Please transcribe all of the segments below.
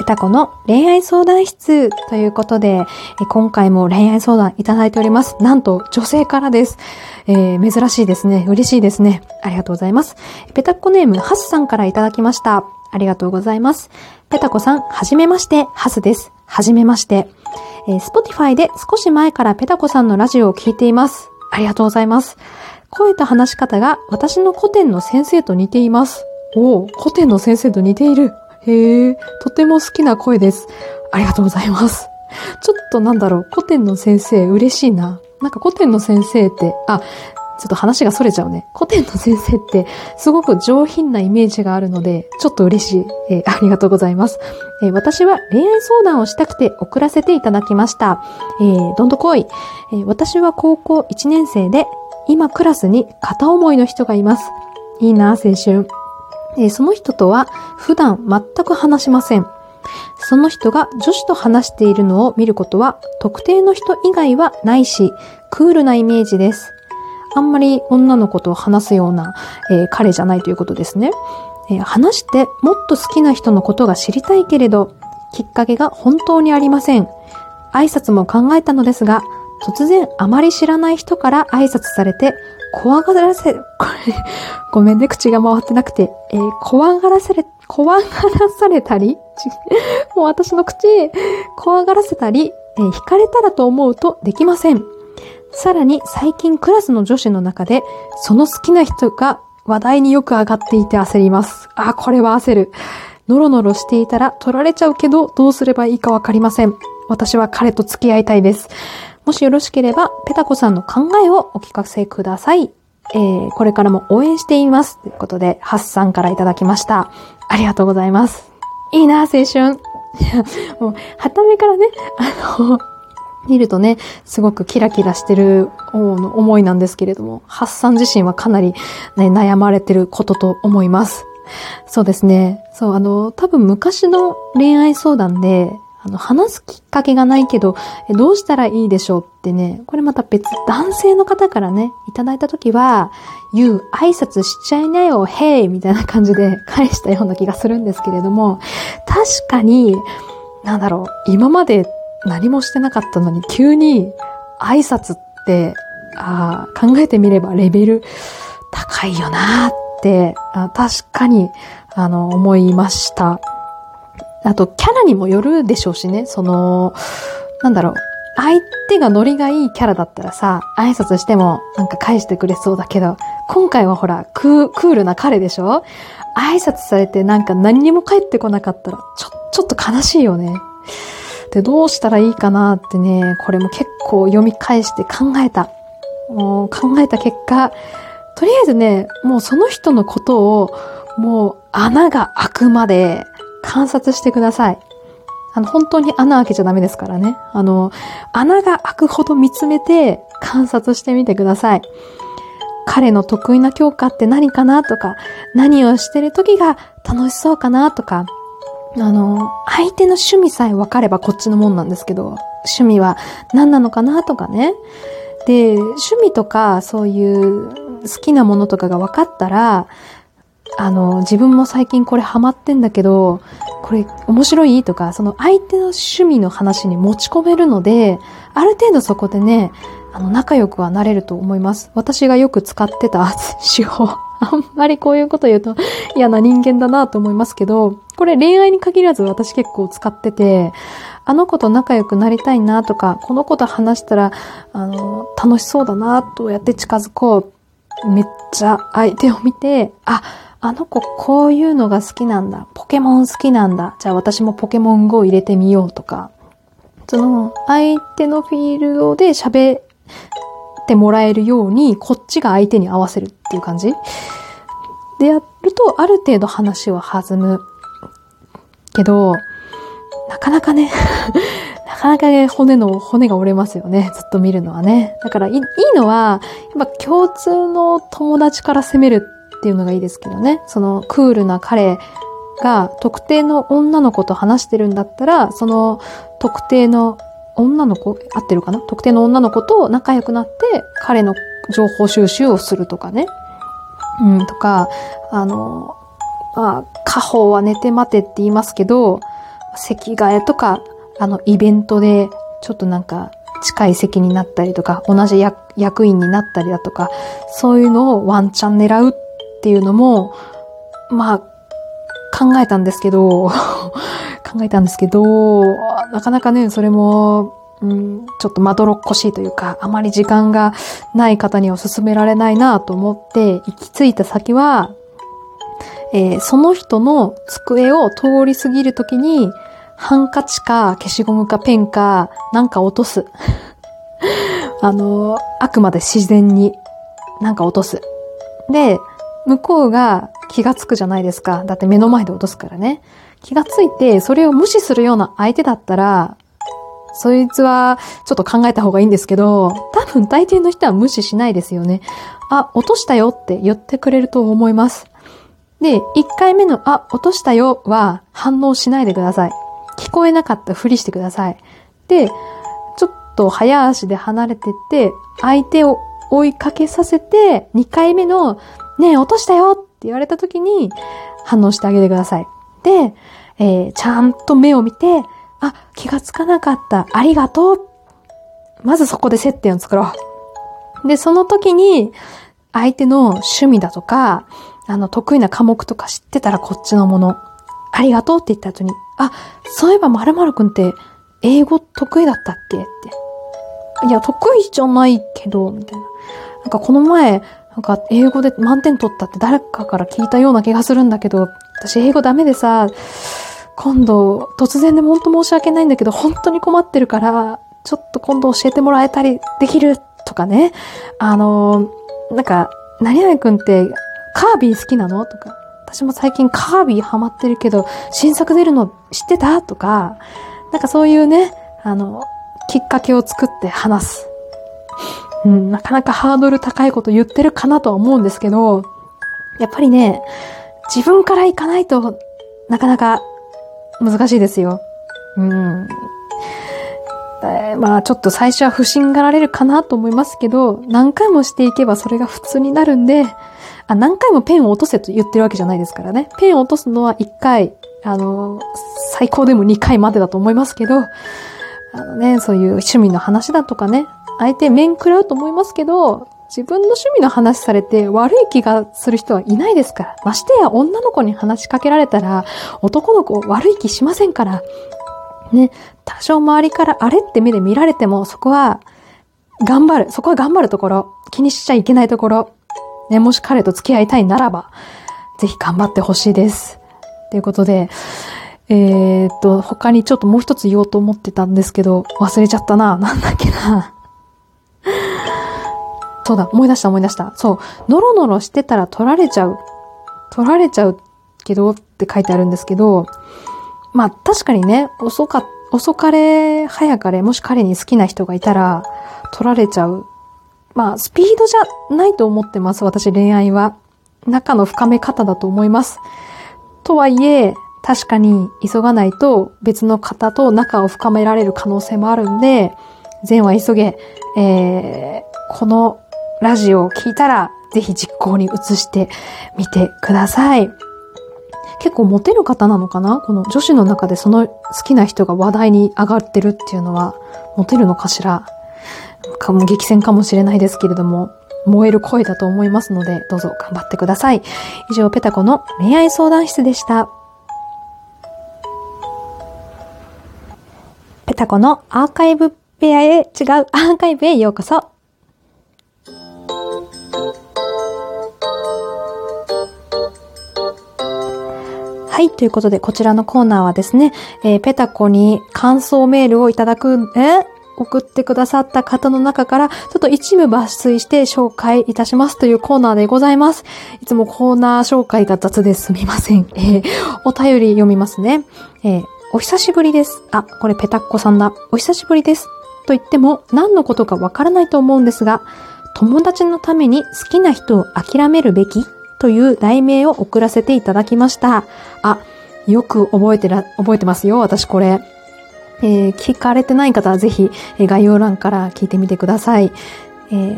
ペタコの恋愛相談室ということで、今回も恋愛相談いただいております。なんと女性からです。えー、珍しいですね。嬉しいですね。ありがとうございます。ペタコネームハスさんからいただきました。ありがとうございます。ペタコさん、はじめまして、ハスです。はじめまして。えー、Spotify で少し前からペタコさんのラジオを聞いています。ありがとうございます。声と話し方が私の古典の先生と似ています。おお、古典の先生と似ている。へえ、とても好きな声です。ありがとうございます。ちょっとなんだろう、古典の先生嬉しいな。なんか古典の先生って、あ、ちょっと話が逸れちゃうね。古典の先生ってすごく上品なイメージがあるので、ちょっと嬉しい。えー、ありがとうございます、えー、私は恋愛相談をしたくて送らせていただきました。えー、どんどこい、えー。私は高校1年生で、今クラスに片思いの人がいます。いいな、青春。えー、その人とは普段全く話しません。その人が女子と話しているのを見ることは特定の人以外はないし、クールなイメージです。あんまり女の子と話すような、えー、彼じゃないということですね、えー、話してもっと好きな人のことが知りたいけれど、きっかけが本当にありません。挨拶も考えたのですが、突然あまり知らない人から挨拶されて、怖がらせ、これ、ごめんね、口が回ってなくて、えー、怖がらせれ、怖がらされたり、もう私の口、怖がらせたり、えー、惹かれたらと思うとできません。さらに最近クラスの女子の中で、その好きな人が話題によく上がっていて焦ります。あ、これは焦る。ノロノロしていたら取られちゃうけど、どうすればいいかわかりません。私は彼と付き合いたいです。もしよろしければ、ペタコさんの考えをお聞かせください。えー、これからも応援しています。ということで、ハッサンからいただきました。ありがとうございます。いいな、青春。いや、もう、はためからね、あの、見るとね、すごくキラキラしてる思いなんですけれども、ハッサン自身はかなりね、悩まれてることと思います。そうですね。そう、あの、多分昔の恋愛相談で、あの、話すきっかけがないけど、どうしたらいいでしょうってね、これまた別、男性の方からね、いただいたときは、言う、挨拶しちゃいなよ、へいみたいな感じで 返したような気がするんですけれども、確かに、なんだろう、今まで何もしてなかったのに、急に挨拶って、あ考えてみればレベル高いよなって、確かに、あの、思いました。あと、キャラにもよるでしょうしね、その、なんだろう、相手がノリがいいキャラだったらさ、挨拶してもなんか返してくれそうだけど、今回はほら、クールな彼でしょ？挨拶されてなんか何にも返ってこなかったら、ちょ、ちょっと悲しいよね。で、どうしたらいいかなってね、これも結構読み返して考えた。もう考えた結果、とりあえずね、もうその人のことを、もう穴が開くまで観察してください。あの、本当に穴開けちゃダメですからね。あの、穴が開くほど見つめて観察してみてください。彼の得意な教科って何かなとか、何をしてる時が楽しそうかなとか、あの、相手の趣味さえ分かればこっちのもんなんですけど、趣味は何なのかなとかね。で、趣味とかそういう好きなものとかが分かったら、あの、自分も最近これハマってんだけど、これ面白い？とか、その相手の趣味の話に持ち込めるので、ある程度そこでね、あの、仲良くはなれると思います。私がよく使ってた手法。あんまりこういうこと言うと嫌な人間だなと思いますけど、これ恋愛に限らず私結構使ってて、あの子と仲良くなりたいなとか、この子と話したら、あの、楽しそうだなとやって近づこう。めっちゃ相手を見て、あ、あの子こういうのが好きなんだ。ポケモン好きなんだ。じゃあ私もポケモン GO 入れてみようとか。その、相手のフィールドで喋ってもらえるように、こっちが相手に合わせるっていう感じでやると、ある程度話は弾む。けど、なかなかね なかなかね、骨の、骨が折れますよね。ずっと見るのはね。だからい、いいのは、やっぱ共通の友達から攻めるっていうのがいいですけどね。そのクールな彼が特定の女の子と話してるんだったら、その特定の女の子、合ってるかな？特定の女の子と仲良くなって、彼の情報収集をするとかね。うん、とか、あの、まあ、家宝は寝て待てって言いますけど、席替えとか、あの、イベントで、ちょっとなんか、近い席になったりとか、同じ役員になったりだとか、そういうのをワンチャン狙うっていうのも、まあ、考えたんですけど、考えたんですけど、なかなかね、それも、うん、ちょっとまどろっこしいというか、あまり時間がない方には勧められないなと思って、行き着いた先は、えー、その人の机を通り過ぎるときに、ハンカチか消しゴムかペンかなんか落とす。あの、あくまで自然になんか落とす。で、向こうが気がつくじゃないですか。だって目の前で落とすからね。気がついて、それを無視するような相手だったら、そいつはちょっと考えた方がいいんですけど、多分大抵の人は無視しないですよね。あ、落としたよって言ってくれると思います。で、1回目のあ、落としたよは反応しないでください。聞こえなかったふりしてください。で、ちょっと早足で離れてって、相手を追いかけさせて、2回目の、ねえ、落としたよって言われた時に反応してあげてください。で、えー、ちゃんと目を見て、あ、気がつかなかった。ありがとう。まずそこで接点を作ろう。で、その時に、相手の趣味だとか、あの、得意な科目とか知ってたらこっちのもの。ありがとうって言った後に、あ、そういえば〇〇くんって英語得意だったっけって。いや、得意じゃないけど、みたいな。なんかこの前、なんか英語で満点取ったって誰かから聞いたような気がするんだけど、私英語ダメでさ、今度突然で本当申し訳ないんだけど、本当に困ってるから、ちょっと今度教えてもらえたりできるとかね。あの、なんか、何々くんってカービィ好きなのとか。私も最近カービィハマってるけど、新作出るの知ってたとか、なんかそういうね、あの、きっかけを作って話す。うん、なかなかハードル高いこと言ってるかなとは思うんですけど、やっぱりね、自分から行かないとなかなか難しいですよ。うん。えー、まあちょっと最初は不審がられるかなと思いますけど、何回もしていけばそれが普通になるんで、あ、何回もペンを落とせと言ってるわけじゃないですからね。ペンを落とすのは1回、あの、最高でも2回までだと思いますけど、あのね、そういう趣味の話だとかね、相手面食らうと思いますけど、自分の趣味の話されて悪い気がする人はいないですから。ましてや女の子に話しかけられたら男の子悪い気しませんから。ね、多少周りからあれって目で見られてもそこは頑張る。そこは頑張るところ。気にしちゃいけないところ。ね、もし彼と付き合いたいならば、ぜひ頑張ってほしいです。ということで、えー、っと、他にちょっともう一つ言おうと思ってたんですけど、忘れちゃったな。なんだっけな。そうだ、思い出した思い出した。そう、ノロノロしてたら取られちゃう。取られちゃうけどって書いてあるんですけど、まあ確かにね、遅か、遅かれ、早かれ、もし彼に好きな人がいたら、取られちゃう。まあ、スピードじゃないと思ってます、私恋愛は。仲の深め方だと思います。とはいえ、確かに急がないと別の方と仲を深められる可能性もあるんで、善は急げ、えー、このラジオを聞いたら、ぜひ実行に移してみてください。結構モテる方なのかな？この女子の中でその好きな人が話題に上がってるっていうのは、モテるのかしら？かも激戦かもしれないですけれども、燃える声だと思いますので、どうぞ頑張ってください。以上、ペタコの恋愛相談室でした。ペタコのアーカイブペアへ、違うアーカイブへようこそ。はい。ということで、こちらのコーナーはですね、えー、ペタコに感想メールをいただく、え送ってくださった方の中から、ちょっと一部抜粋して紹介いたしますというコーナーでございます。いつもコーナー紹介が雑ですみません。えー、お便り読みますね。えー、お久しぶりです。あ、これペタッコさんだ。お久しぶりです。と言っても何のことかわからないと思うんですが、友達のために好きな人を諦めるべき？という題名を送らせていただきました。あ、よく覚えてら、覚えてますよ、私これ。えー、聞かれてない方はぜひ、え、概要欄から聞いてみてください。えー、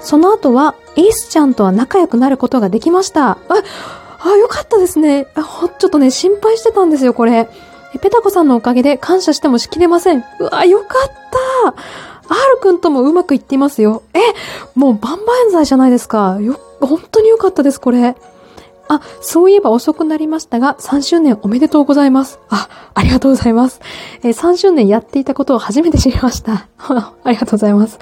その後は、エースちゃんとは仲良くなることができました。あ、あ、よかったですね。あ、ちょっとね、心配してたんですよ、これ。ペタコさんのおかげで感謝してもしきれません。うわ、よかった !R くんともうまくいっていますよ。え、もう万々歳じゃないですか。よ、本当によかったです、これ。あ、そういえば遅くなりましたが、3周年おめでとうございます。あ、ありがとうございます。えー、3周年やっていたことを初めて知りました。ありがとうございます。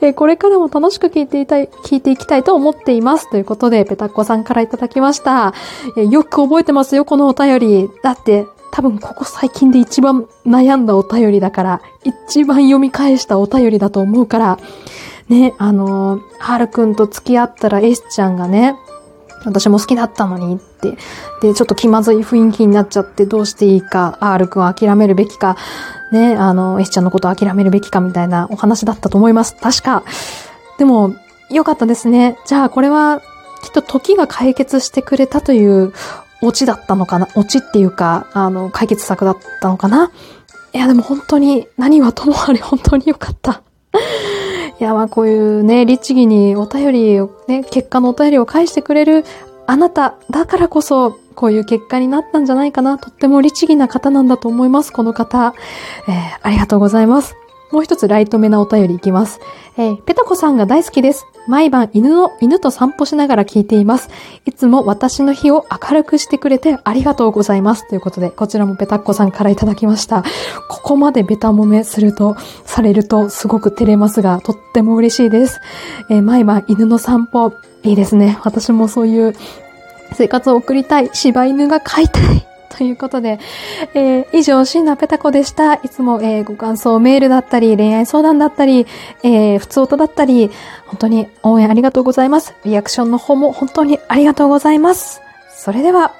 えー、これからも楽しく聞いていたい、聞いていきたいと思っています。ということで、ペタッコさんからいただきました。えー、よく覚えてますよ、このお便り。だって、多分ここ最近で一番悩んだお便りだから、一番読み返したお便りだと思うから、ね、あのー、はるくんと付き合ったら S ちゃんがね、私も好きだったのにって。で、ちょっと気まずい雰囲気になっちゃってどうしていいか、R 君は諦めるべきか、ね、あの、S ちゃんのことを諦めるべきかみたいなお話だったと思います。確か。でも、よかったですね。じゃあ、これは、きっと時が解決してくれたというオチだったのかな？オチっていうか、あの、解決策だったのかな？いや、でも本当に、何はともあれ本当によかった。いや、まあこういうね、律儀にお便りを、ね、結果のお便りを返してくれるあなただからこそ、こういう結果になったんじゃないかな。とっても律儀な方なんだと思います、この方。えー、ありがとうございます。もう一つライト目なお便りいきます。えー、ペタコさんが大好きです。毎晩犬の、犬と散歩しながら聞いています。いつも私の日を明るくしてくれてありがとうございます。ということで、こちらもペタッコさんからいただきました。ここまでベタ揉めすると、されるとすごく照れますが、とっても嬉しいです。えー、毎晩犬の散歩、いいですね。私もそういう生活を送りたい。柴犬が飼いたい。ということで、えー、以上、シンナペタコでした。いつも、えー、ご感想メールだったり、恋愛相談だったり、えー、普通音だったり、本当に応援ありがとうございます。リアクションの方も本当にありがとうございます。それでは、